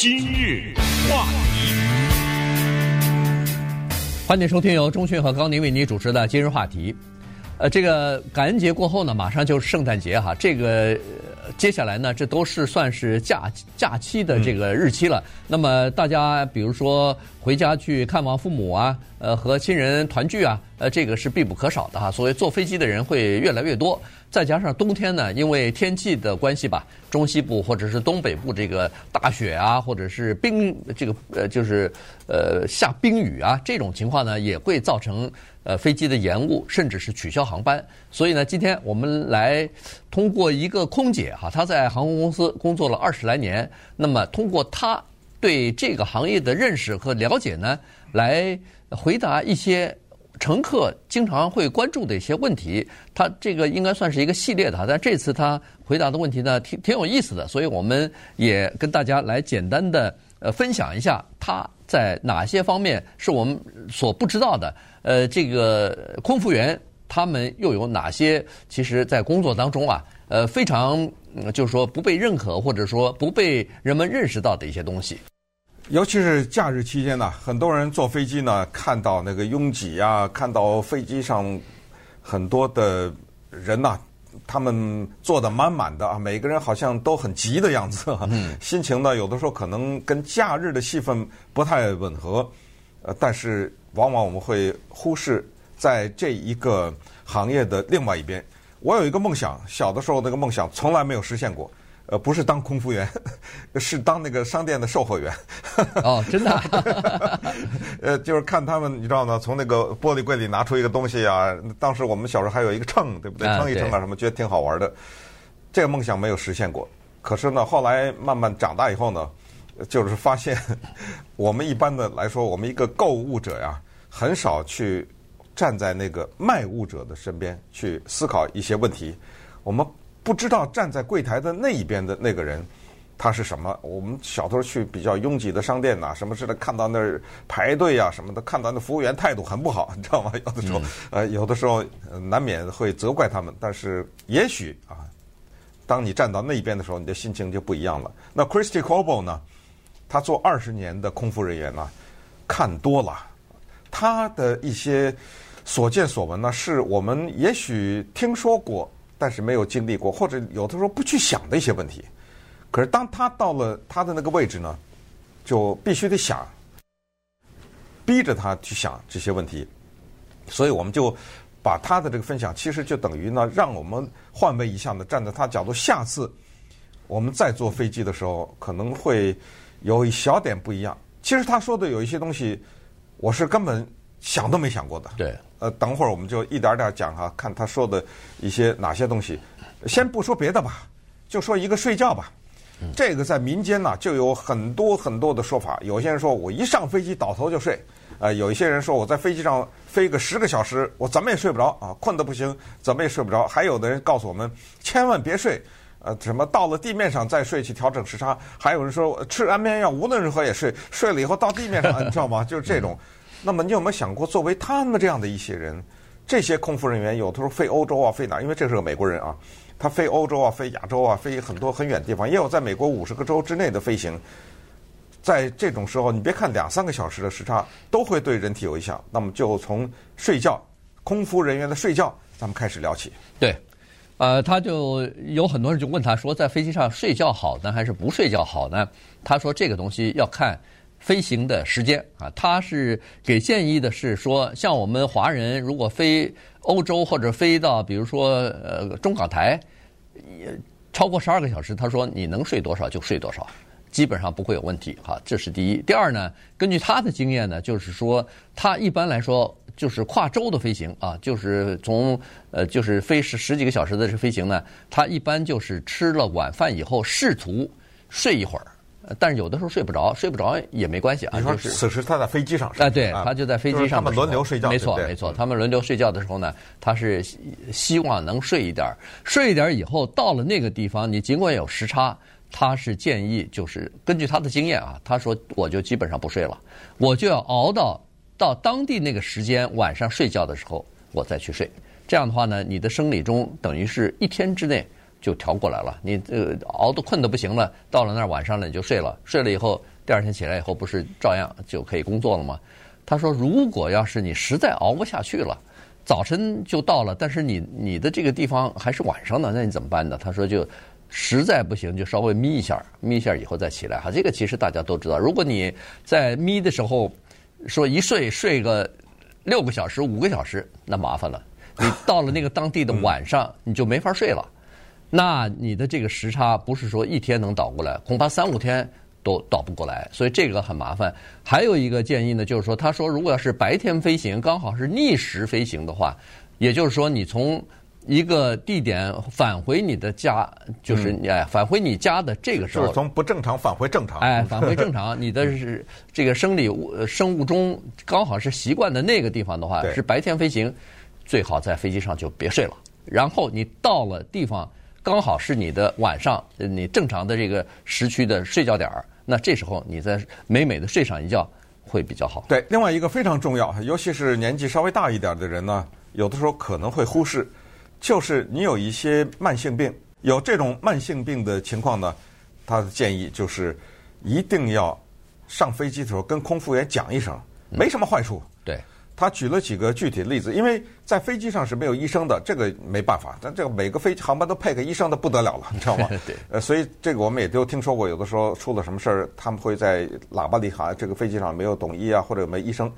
今日话题，欢迎收听由钟讯和高宁为您主持的今日话题。呃，这个感恩节过后呢，马上就是圣诞节哈。这个接下来呢，这都是算是假假期的这个日期了。那么大家比如说回家去看望父母啊，呃，和亲人团聚啊，呃，这个是必不可少的哈。所以坐飞机的人会越来越多。再加上冬天呢，因为天气的关系吧，中西部或者是东北部这个大雪啊，或者是冰这个呃就是呃下冰雨啊，这种情况呢，也会造成呃飞机的延误，甚至是取消航班。所以呢，今天我们来通过一个空姐哈，她在航空公司工作了二十来年，那么通过她对这个行业的认识和了解呢，来回答一些。乘客经常会关注的一些问题，他这个应该算是一个系列的，但这次他回答的问题呢，挺挺有意思的，所以我们也跟大家来简单的呃分享一下他在哪些方面是我们所不知道的。呃，这个空服员他们又有哪些其实在工作当中啊，呃，非常就是说不被认可或者说不被人们认识到的一些东西。尤其是假日期间呢，很多人坐飞机呢，看到那个拥挤啊，看到飞机上很多的人呐，他们坐的满满的啊，每个人好像都很急的样子，嗯，心情呢，有的时候可能跟假日的气氛不太吻合，呃，但是往往我们会忽视在这一个行业的另外一边。我有一个梦想，小的时候那个梦想从来没有实现过。呃，不是当空服员，是当那个商店的售货员。哦，真的。呃，就是看他们，你知道吗？从那个玻璃柜里拿出一个东西啊。当时我们小时候还有一个秤，对不对？称一称啊什么，觉得挺好玩的。这个梦想没有实现过。可是呢，后来慢慢长大以后呢，就是发现我们一般的来说，我们一个购物者呀，很少去站在那个卖物者的身边去思考一些问题。我们。不知道站在柜台的那一边的那个人，他是什么？我们小时候去比较拥挤的商店呐，什么似的，看到那儿排队啊什么的，看到那服务员态度很不好，你知道吗？有的时候，呃，有的时候难免会责怪他们。但是也许啊，当你站到那一边的时候，你的心情就不一样了。那 Christy Coble 呢？他做二十年的空服人员呢，看多了，他的一些所见所闻呢，是我们也许听说过。但是没有经历过，或者有的时候不去想的一些问题，可是当他到了他的那个位置呢，就必须得想，逼着他去想这些问题，所以我们就把他的这个分享，其实就等于呢，让我们换位一下呢，站在他角度，下次我们再坐飞机的时候，可能会有一小点不一样。其实他说的有一些东西，我是根本想都没想过的。对。呃，等会儿我们就一点点讲哈，看他说的一些哪些东西。先不说别的吧，就说一个睡觉吧。这个在民间呢就有很多很多的说法。有些人说我一上飞机倒头就睡，呃，有一些人说我在飞机上飞个十个小时，我怎么也睡不着啊，困得不行，怎么也睡不着。还有的人告诉我们千万别睡，呃，什么到了地面上再睡去调整时差。还有人说吃安眠药无论如何也睡，睡了以后到地面上，你知道吗？就是这种。那么你有没有想过，作为他们这样的一些人，这些空服人员有的时候飞欧洲啊，飞哪？因为这是个美国人啊，他飞欧洲啊，飞亚洲啊，飞很多很远的地方，也有在美国五十个州之内的飞行。在这种时候，你别看两三个小时的时差，都会对人体有影响。那么就从睡觉，空服人员的睡觉，咱们开始聊起。对，呃，他就有很多人就问他说，在飞机上睡觉好呢，还是不睡觉好呢？他说这个东西要看。飞行的时间啊，他是给建议的是说，像我们华人如果飞欧洲或者飞到比如说呃中港台，也超过十二个小时，他说你能睡多少就睡多少，基本上不会有问题哈。这是第一。第二呢，根据他的经验呢，就是说他一般来说就是跨洲的飞行啊，就是从呃就是飞十十几个小时的这飞行呢，他一般就是吃了晚饭以后试图睡一会儿。但是有的时候睡不着，睡不着也没关系啊。你说此时他在飞机上是？哎，对，他就在飞机上。他们轮流睡觉。没错，没错。他们轮流睡觉的时候呢，他是希望能睡一点儿，睡一点儿以后到了那个地方，你尽管有时差，他是建议就是根据他的经验啊，他说我就基本上不睡了，我就要熬到到当地那个时间晚上睡觉的时候我再去睡。这样的话呢，你的生理钟等于是一天之内就调过来了。你这熬得困得不行了，到了那儿晚上了你就睡了，睡了以后第二天起来以后不是照样就可以工作了吗？他说，如果要是你实在熬不下去了，早晨就到了，但是你你的这个地方还是晚上的，那你怎么办呢？他说就。实在不行就稍微眯一下，眯一下以后再起来哈。这个其实大家都知道，如果你在眯的时候说一睡睡个六个小时、五个小时，那麻烦了。你到了那个当地的晚上，你就没法睡了。那你的这个时差不是说一天能倒过来，恐怕三五天都倒不过来。所以这个很麻烦。还有一个建议呢，就是说，他说如果要是白天飞行，刚好是逆时飞行的话，也就是说你从一个地点返回你的家，就是哎，返回你家的这个时候，就是从不正常返回正常。哎，返回正常，你的是这个生理生物钟刚好是习惯的那个地方的话，是白天飞行，最好在飞机上就别睡了。然后你到了地方，刚好是你的晚上，你正常的这个时区的睡觉点儿，那这时候你再美美的睡上一觉会比较好。对，另外一个非常重要，尤其是年纪稍微大一点的人呢，有的时候可能会忽视。就是你有一些慢性病，有这种慢性病的情况呢，他的建议就是一定要上飞机的时候跟空服员讲一声，没什么坏处。嗯、对，他举了几个具体的例子，因为在飞机上是没有医生的，这个没办法。但这个每个飞机航班都配个医生的不得了了，你知道吗？对。呃，所以这个我们也都听说过，有的时候出了什么事儿，他们会在喇叭里喊：“这个飞机上没有懂医啊，或者没医生。”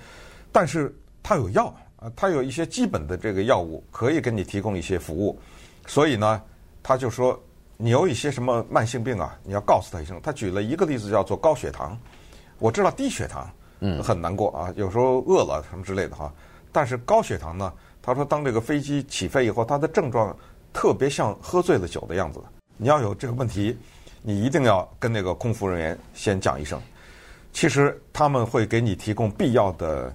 但是他有药。啊，他有一些基本的这个药物可以给你提供一些服务，所以呢，他就说你有一些什么慢性病啊，你要告诉他一声。他举了一个例子叫做高血糖，我知道低血糖嗯很难过啊，有时候饿了什么之类的哈，但是高血糖呢，他说当这个飞机起飞以后，他的症状特别像喝醉了酒的样子。你要有这个问题，你一定要跟那个空服人员先讲一声。其实他们会给你提供必要的。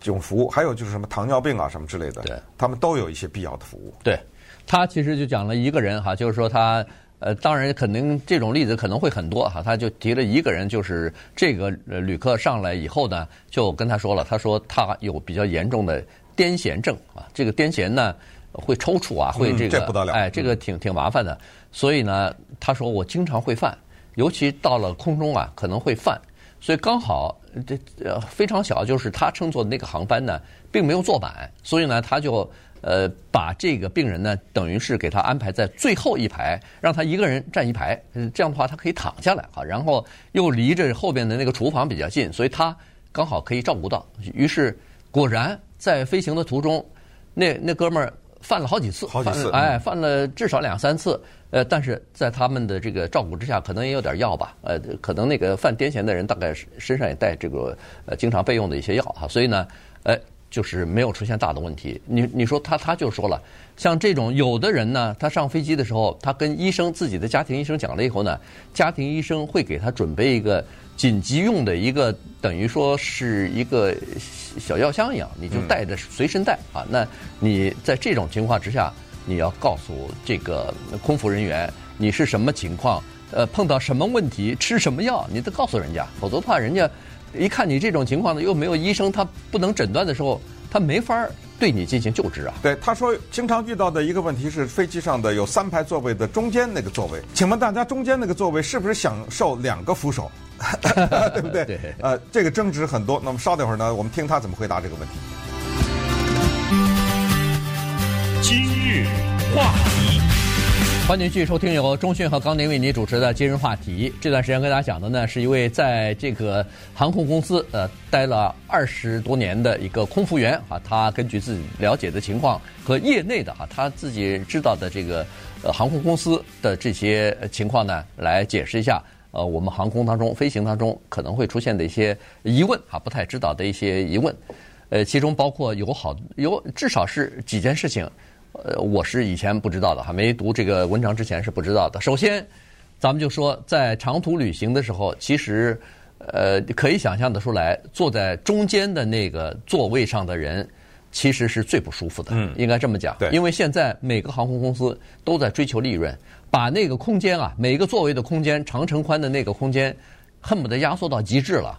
这种服务，还有就是什么糖尿病啊什么之类的，对，他们都有一些必要的服务。对，他其实就讲了一个人哈，就是说他呃，当然可能这种例子可能会很多哈，他就提了一个人，就是这个旅客上来以后呢，就跟他说了，他说他有比较严重的癫痫症啊，这个癫痫呢会抽搐啊，会这个、嗯、这不得了，哎，这个挺挺麻烦的，所以呢，他说我经常会犯，尤其到了空中啊可能会犯。所以刚好这呃非常小，就是他乘坐的那个航班呢，并没有坐满，所以呢，他就呃把这个病人呢，等于是给他安排在最后一排，让他一个人站一排，这样的话他可以躺下来哈，然后又离着后边的那个厨房比较近，所以他刚好可以照顾到。于是果然在飞行的途中，那那哥们儿。犯了好几次，好几次，哎，犯了至少两三次，呃，但是在他们的这个照顾之下，可能也有点药吧，呃，可能那个犯癫痫的人大概身上也带这个呃经常备用的一些药哈，所以呢，呃，就是没有出现大的问题。你你说他他就说了，像这种有的人呢，他上飞机的时候，他跟医生自己的家庭医生讲了以后呢，家庭医生会给他准备一个。紧急用的一个等于说是一个小药箱一样，你就带着随身带啊。那你在这种情况之下，你要告诉这个空服人员你是什么情况，呃，碰到什么问题，吃什么药，你得告诉人家，否则的话，人家一看你这种情况呢，又没有医生，他不能诊断的时候，他没法对你进行救治啊。对，他说经常遇到的一个问题是飞机上的有三排座位的中间那个座位，请问大家中间那个座位是不是享受两个扶手？对不对？对。呃，这个争执很多。那么稍等会儿呢，我们听他怎么回答这个问题。今日话题，欢迎继续收听由中讯和高宁为您主持的今日话题。这段时间跟大家讲的呢，是一位在这个航空公司呃待了二十多年的一个空服员啊，他根据自己了解的情况和业内的啊他自己知道的这个呃航空公司的这些情况呢，来解释一下。呃，我们航空当中飞行当中可能会出现的一些疑问啊，不太知道的一些疑问，呃，其中包括有好有至少是几件事情，呃，我是以前不知道的，还没读这个文章之前是不知道的。首先，咱们就说在长途旅行的时候，其实呃可以想象得出来，坐在中间的那个座位上的人其实是最不舒服的，嗯，应该这么讲，对，因为现在每个航空公司都在追求利润。把那个空间啊，每个座位的空间，长乘宽的那个空间，恨不得压缩到极致了。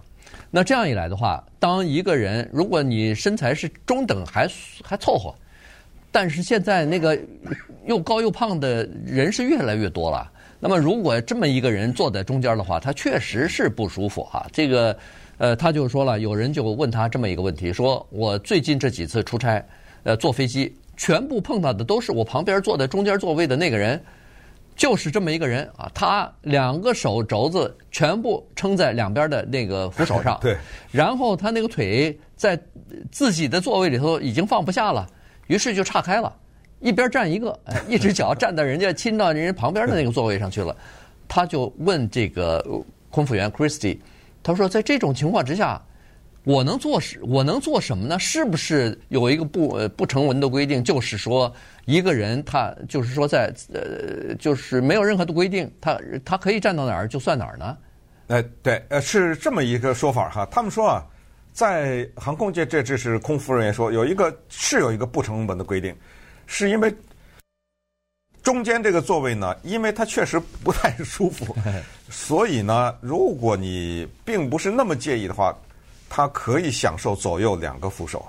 那这样一来的话，当一个人如果你身材是中等还还凑合，但是现在那个又高又胖的人是越来越多了。那么如果这么一个人坐在中间的话，他确实是不舒服哈。这个，呃，他就说了，有人就问他这么一个问题，说我最近这几次出差，呃，坐飞机，全部碰到的都是我旁边坐在中间座位的那个人，就是这么一个人啊。他两个手肘子全部撑在两边的那个扶手上，对，然后他那个腿在自己的座位里头已经放不下了。于是就岔开了，一边站一个，一只脚站到人家亲到人家旁边的那个座位上去了。他就问这个空服员 Christy，他说：“在这种情况之下，我能做什我能做什么呢？是不是有一个不呃不成文的规定，就是说一个人他就是说在呃就是没有任何的规定，他他可以站到哪儿就算哪儿呢？”哎，对，呃，是这么一个说法哈。他们说啊。在航空界，这这是空服人员说有一个是有一个不成文的规定，是因为中间这个座位呢，因为它确实不太舒服，所以呢，如果你并不是那么介意的话，它可以享受左右两个扶手，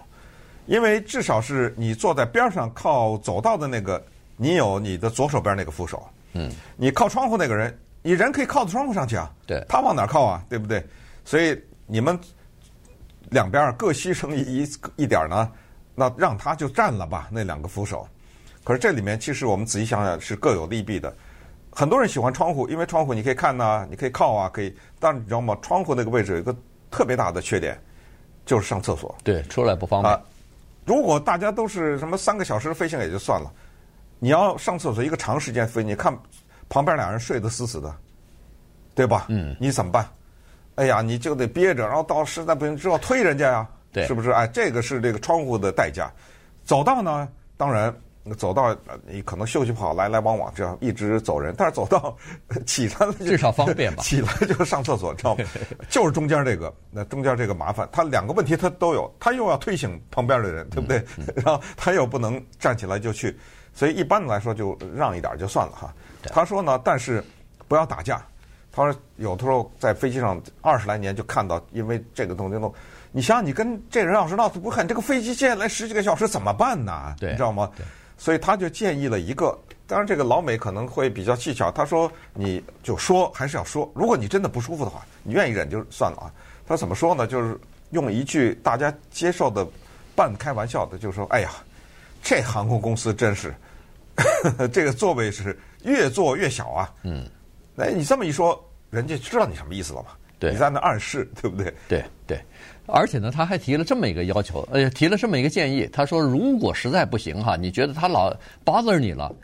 因为至少是你坐在边上靠走道的那个，你有你的左手边那个扶手，嗯，你靠窗户那个人，你人可以靠到窗户上去啊，对，他往哪靠啊，对不对？所以你们。两边各牺牲一一点呢，那让他就占了吧，那两个扶手。可是这里面其实我们仔细想想是各有利弊的。很多人喜欢窗户，因为窗户你可以看呐，你可以靠啊，可以。但你知道吗？窗户那个位置有一个特别大的缺点，就是上厕所。对，出来不方便。啊，如果大家都是什么三个小时飞行也就算了，你要上厕所一个长时间飞，你看旁边俩人睡得死死的，对吧？嗯。你怎么办？哎呀，你就得憋着，然后到实在不行之后推人家呀，对，是不是？哎，这个是这个窗户的代价。走道呢，当然走道你可能休息不好，来来往往这样一直走人。但是走道起来了，至少方便吧？起来就上厕所，知道吗？就是中间这个，那中间这个麻烦，他两个问题他都有，他又要推醒旁边的人，对不对？嗯嗯、然后他又不能站起来就去，所以一般来说就让一点就算了哈。他说呢，但是不要打架。他说：“有的时候在飞机上二十来年就看到，因为这个东西弄，你想想，你跟这人要是闹得不狠，这个飞机接下来十几个小时怎么办呢？对，你知道吗？所以他就建议了一个，当然这个老美可能会比较技巧。他说：你就说还是要说，如果你真的不舒服的话，你愿意忍就算了啊。他怎么说呢？就是用一句大家接受的半开玩笑的，就是说：哎呀，这航空公司真是 这个座位是越坐越小啊。嗯。”哎，你这么一说，人家知道你什么意思了吧？对，你在那暗示，对不对？对对，而且呢，他还提了这么一个要求，呃，提了这么一个建议。他说，如果实在不行哈，你觉得他老 bother 你了，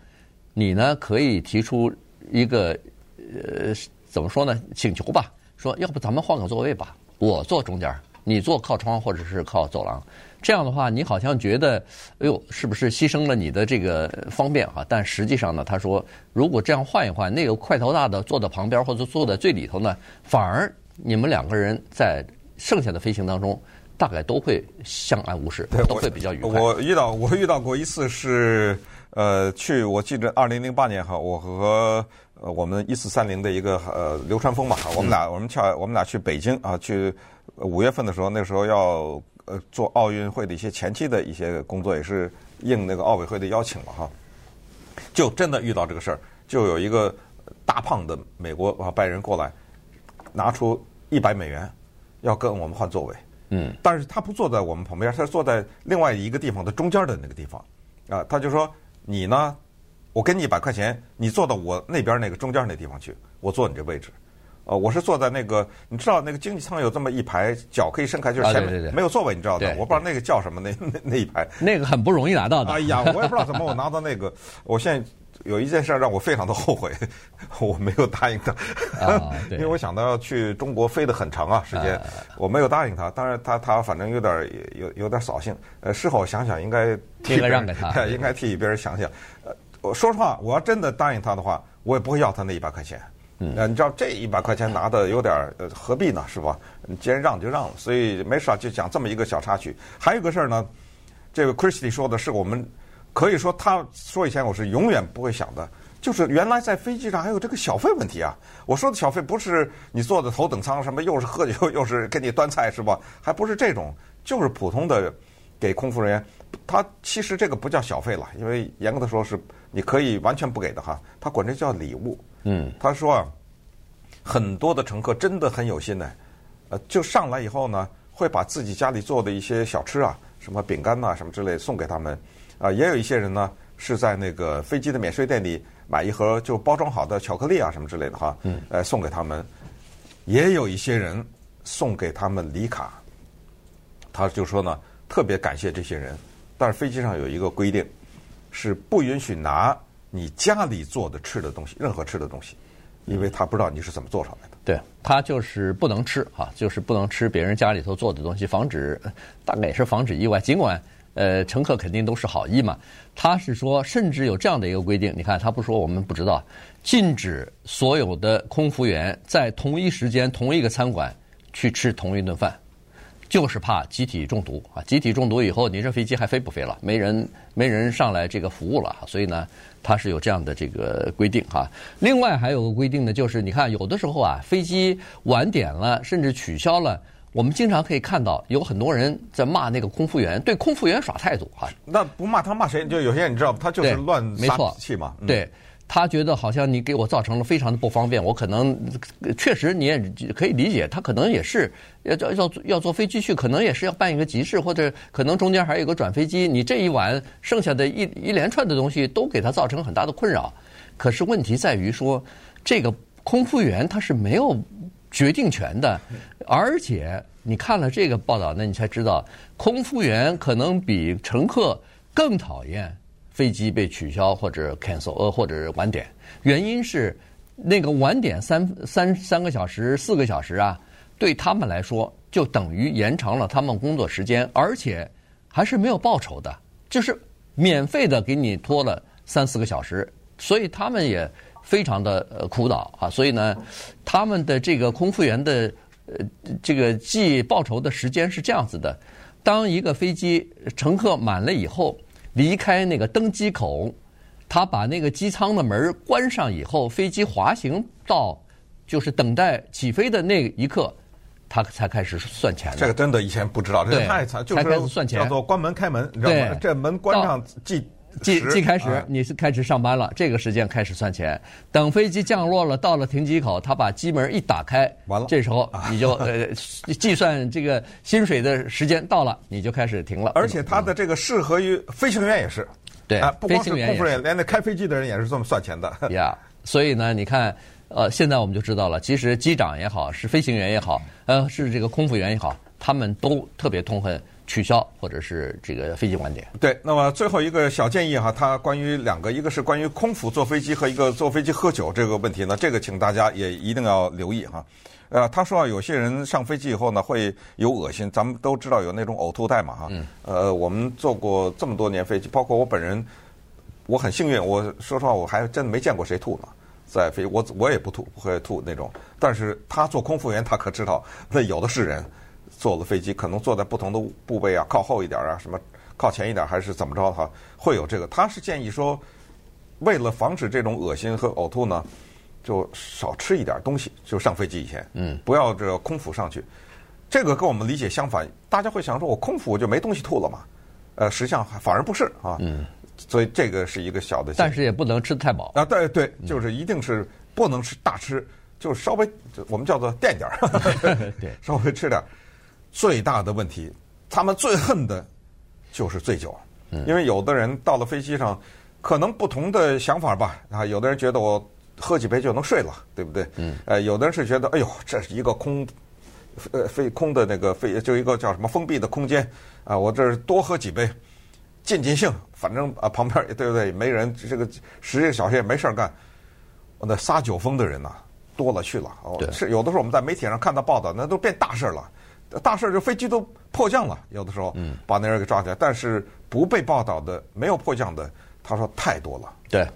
你呢可以提出一个呃，怎么说呢？请求吧，说要不咱们换个座位吧，我坐中间，你坐靠窗或者是靠走廊。这样的话，你好像觉得，哎呦，是不是牺牲了你的这个方便哈？但实际上呢，他说，如果这样换一换，那个块头大的坐在旁边或者坐在最里头呢，反而你们两个人在剩下的飞行当中，大概都会相安无事，都会比较愉快。我遇到我遇到过一次是，呃，去我记得二零零八年哈，我和呃我们一四三零的一个呃流川枫嘛，我们俩我们去我们俩去北京啊，去五月份的时候，那时候要。呃，做奥运会的一些前期的一些工作，也是应那个奥委会的邀请了哈。就真的遇到这个事儿，就有一个大胖的美国啊白人过来，拿出一百美元要跟我们换座位。嗯，但是他不坐在我们旁边，他是坐在另外一个地方的中间的那个地方。啊，他就说：“你呢，我给你一百块钱，你坐到我那边那个中间那地方去，我坐你这位置。”哦，我是坐在那个，你知道那个经济舱有这么一排脚可以伸开，就是前面没有座位，你知道的。我不知道那个叫什么，那那那一排。那个很不容易拿到的。哎呀，我也不知道怎么我拿到那个。我现在有一件事让我非常的后悔，我没有答应他。因为我想到要去中国飞得很长啊时间，我没有答应他。当然他他反正有点有有点扫兴。呃，事后想想应该应该让给他，应该替别人想想。呃，我说实话，我要真的答应他的话，我也不会要他那一百块钱。嗯，你知道这一百块钱拿的有点呃，何必呢？是吧？你既然让就让了，所以没事就讲这么一个小插曲。还有一个事儿呢，这个 Christy 说的是我们可以说他说以前我是永远不会想的，就是原来在飞机上还有这个小费问题啊。我说的小费不是你坐的头等舱什么，又是喝酒又是给你端菜是吧？还不是这种，就是普通的给空服人员，他其实这个不叫小费了，因为严格的说是你可以完全不给的哈，他管这叫礼物。嗯，他说啊，很多的乘客真的很有心呢，呃，就上来以后呢，会把自己家里做的一些小吃啊，什么饼干呐、啊，什么之类送给他们。啊，也有一些人呢是在那个飞机的免税店里买一盒就包装好的巧克力啊，什么之类的哈，嗯，呃，送给他们。也有一些人送给他们礼卡，他就说呢，特别感谢这些人。但是飞机上有一个规定，是不允许拿你家里做的吃的东西，任何吃的东西，因为他不知道你是怎么做出来的。对，他就是不能吃哈，就是不能吃别人家里头做的东西，防止大概也是防止意外。尽管呃乘客肯定都是好意嘛，他是说甚至有这样的一个规定，你看他不说我们不知道，禁止所有的空服员在同一时间同一个餐馆去吃同一顿饭。就是怕集体中毒啊！集体中毒以后，你这飞机还飞不飞了？没人没人上来这个服务了，所以呢，它是有这样的这个规定哈。另外还有个规定呢，就是你看有的时候啊，飞机晚点了，甚至取消了，我们经常可以看到有很多人在骂那个空服员，对空服员耍态度哈。那不骂他骂谁？就有些人你知道，他就是乱撒气嘛。对。对他觉得好像你给我造成了非常的不方便，我可能确实你也可以理解，他可能也是要要要坐飞机去，可能也是要办一个急事，或者可能中间还有个转飞机，你这一晚剩下的一一连串的东西都给他造成很大的困扰。可是问题在于说，这个空服员他是没有决定权的，而且你看了这个报道，那你才知道，空服员可能比乘客更讨厌。飞机被取消或者 cancel 呃或者晚点，原因是那个晚点三三三个小时四个小时啊，对他们来说就等于延长了他们工作时间，而且还是没有报酬的，就是免费的给你拖了三四个小时，所以他们也非常的呃苦恼啊。所以呢，他们的这个空服员的呃这个计报酬的时间是这样子的：当一个飞机乘客满了以后。离开那个登机口，他把那个机舱的门关上以后，飞机滑行到就是等待起飞的那一刻，他才开始算钱。这个真的以前不知道，这个太惨，就是才开始算钱，叫做关门开门，你知道吗？这门关上计计计开始，你是开始上班了，这个时间开始算钱。等飞机降落了，到了停机口，他把机门一打开，完了，这时候你就 呃计算这个薪水的时间到了，你就开始停了。而且他的这个适合于飞行员也是，对啊，不光是空服员，连那开飞机的人也是这么算钱的。呀，所以呢，你看，呃，现在我们就知道了，其实机长也好，是飞行员也好，呃，是这个空服员也好，他们都特别痛恨。取消或者是这个飞机晚点。对，那么最后一个小建议哈，它关于两个，一个是关于空腹坐飞机和一个坐飞机喝酒这个问题呢，这个请大家也一定要留意哈。呃，他说啊，有些人上飞机以后呢会有恶心，咱们都知道有那种呕吐袋嘛哈。嗯。呃，我们坐过这么多年飞机，包括我本人，我很幸运，我说实话我还真没见过谁吐呢，在飞我我也不吐，不会吐那种。但是他做空服员，他可知道那有的是人。坐了飞机，可能坐在不同的部位啊，靠后一点啊，什么靠前一点，还是怎么着哈？会有这个。他是建议说，为了防止这种恶心和呕吐呢，就少吃一点东西。就上飞机以前，嗯，不要这空腹上去。这个跟我们理解相反，大家会想说，我空腹我就没东西吐了嘛？呃，实际上反而不是啊。嗯。所以这个是一个小的，但是也不能吃太饱啊。对对，就是一定是不能吃大吃，就是稍微我们叫做垫点儿，对，稍微吃点。最大的问题，他们最恨的，就是醉酒，因为有的人到了飞机上，可能不同的想法吧啊，有的人觉得我喝几杯就能睡了，对不对？嗯。呃，有的人是觉得，哎呦，这是一个空，呃，飞空的那个飞，就一个叫什么封闭的空间啊，我这儿多喝几杯，尽尽兴，反正啊旁边对不对？没人，这个十个小时也没事儿干，那撒酒疯的人呐多了去了。哦，是有的时候我们在媒体上看到报道，那都变大事了。大事就飞机都迫降了，有的时候把那人给抓起来，但是不被报道的、没有迫降的，他说太多了。对，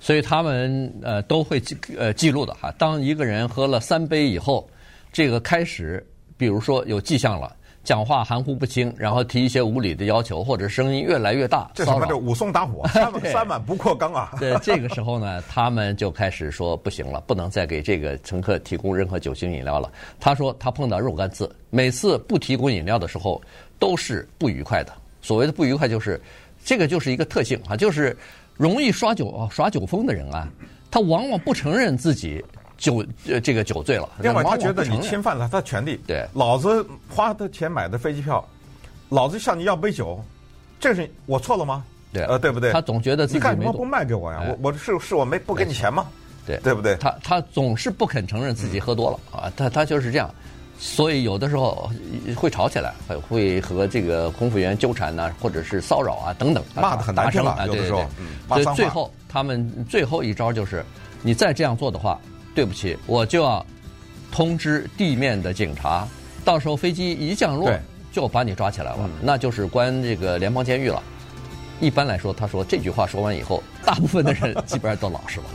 所以他们呃都会记呃记录的哈。当一个人喝了三杯以后，这个开始，比如说有迹象了。讲话含糊不清，然后提一些无理的要求，或者声音越来越大，这什么叫武松打虎，三碗三碗不过冈啊！对，这个时候呢，他们就开始说不行了，不能再给这个乘客提供任何酒精饮料了。他说他碰到若干次，每次不提供饮料的时候都是不愉快的。所谓的不愉快就是，这个就是一个特性啊，就是容易耍酒耍酒疯的人啊，他往往不承认自己酒呃这个酒醉了。另外，他觉得你侵犯了他权利。对，老子花的钱买的飞机票，老子向你要杯酒，这是我错了吗？对，呃，对不对？他总觉得自己你干什么不卖给我呀？我我是是我没不给你钱吗？对，对不对？他他总是不肯承认自己喝多了啊，他他就是这样。所以有的时候会吵起来，会和这个空服员纠缠呐、啊，或者是骚扰啊等等，骂的很难听啊。有的时候，所以最后他们最后一招就是，你再这样做的话，对不起，我就要通知地面的警察，到时候飞机一降落就把你抓起来了，那就是关这个联邦监狱了。一般来说，他说这句话说完以后，大部分的人基本上都老实了。